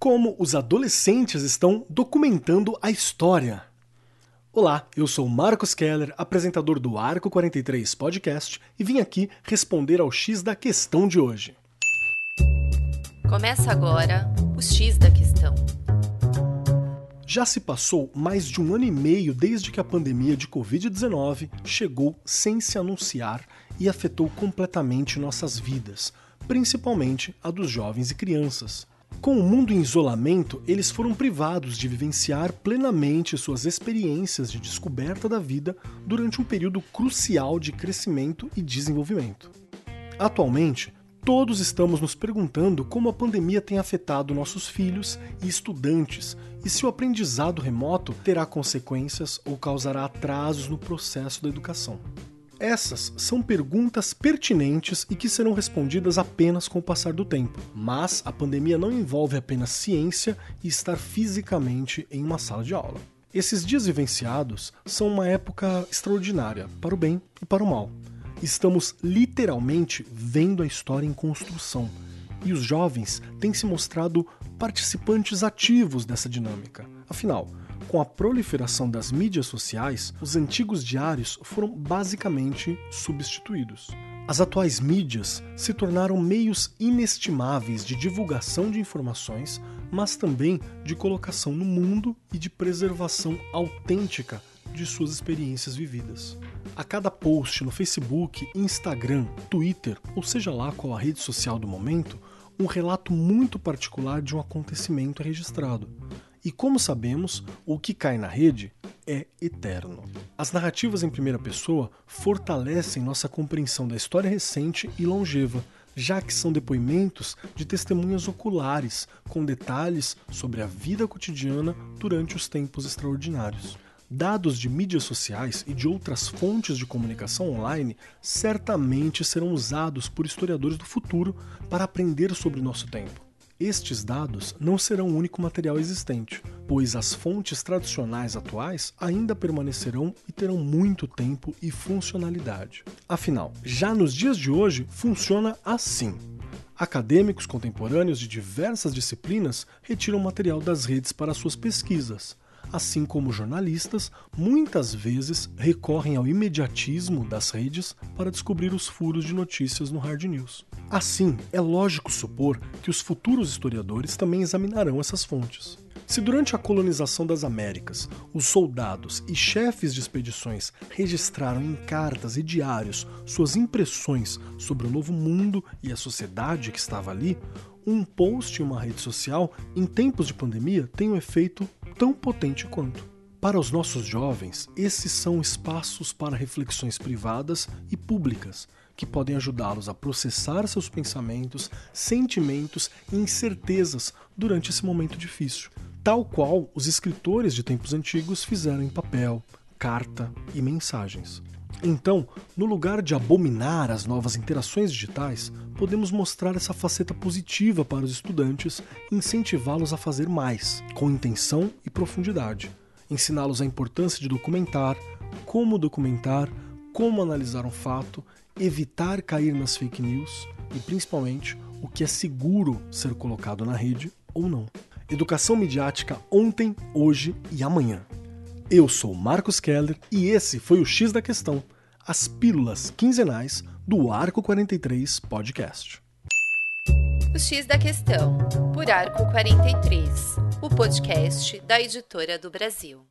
Como os adolescentes estão documentando a história. Olá, eu sou Marcos Keller, apresentador do Arco 43 Podcast, e vim aqui responder ao X da questão de hoje. Começa agora o X da questão. Já se passou mais de um ano e meio desde que a pandemia de Covid-19 chegou sem se anunciar e afetou completamente nossas vidas, principalmente a dos jovens e crianças. Com o mundo em isolamento, eles foram privados de vivenciar plenamente suas experiências de descoberta da vida durante um período crucial de crescimento e desenvolvimento. Atualmente, todos estamos nos perguntando como a pandemia tem afetado nossos filhos e estudantes e se o aprendizado remoto terá consequências ou causará atrasos no processo da educação. Essas são perguntas pertinentes e que serão respondidas apenas com o passar do tempo. Mas a pandemia não envolve apenas ciência e estar fisicamente em uma sala de aula. Esses dias vivenciados são uma época extraordinária, para o bem e para o mal. Estamos literalmente vendo a história em construção. E os jovens têm se mostrado participantes ativos dessa dinâmica. Afinal, com a proliferação das mídias sociais, os antigos diários foram basicamente substituídos. As atuais mídias se tornaram meios inestimáveis de divulgação de informações, mas também de colocação no mundo e de preservação autêntica de suas experiências vividas. A cada post no Facebook, Instagram, Twitter, ou seja lá qual a rede social do momento, um relato muito particular de um acontecimento é registrado. E como sabemos, o que cai na rede é eterno. As narrativas em primeira pessoa fortalecem nossa compreensão da história recente e longeva, já que são depoimentos de testemunhas oculares, com detalhes sobre a vida cotidiana durante os tempos extraordinários. Dados de mídias sociais e de outras fontes de comunicação online certamente serão usados por historiadores do futuro para aprender sobre nosso tempo. Estes dados não serão o único material existente, pois as fontes tradicionais atuais ainda permanecerão e terão muito tempo e funcionalidade. Afinal, já nos dias de hoje funciona assim. Acadêmicos contemporâneos de diversas disciplinas retiram material das redes para suas pesquisas, assim como jornalistas muitas vezes recorrem ao imediatismo das redes para descobrir os furos de notícias no hard news. Assim, é lógico supor que os futuros historiadores também examinarão essas fontes. Se durante a colonização das Américas os soldados e chefes de expedições registraram em cartas e diários suas impressões sobre o novo mundo e a sociedade que estava ali, um post em uma rede social em tempos de pandemia tem um efeito tão potente quanto. Para os nossos jovens, esses são espaços para reflexões privadas e públicas que podem ajudá-los a processar seus pensamentos, sentimentos e incertezas durante esse momento difícil, tal qual os escritores de tempos antigos fizeram em papel, carta e mensagens. Então, no lugar de abominar as novas interações digitais, podemos mostrar essa faceta positiva para os estudantes e incentivá-los a fazer mais, com intenção e profundidade. Ensiná-los a importância de documentar, como documentar, como analisar um fato, evitar cair nas fake news e, principalmente, o que é seguro ser colocado na rede ou não. Educação midiática ontem, hoje e amanhã. Eu sou Marcos Keller e esse foi o X da Questão, as pílulas quinzenais do Arco 43 Podcast. O X da Questão, por Arco 43, o podcast da editora do Brasil.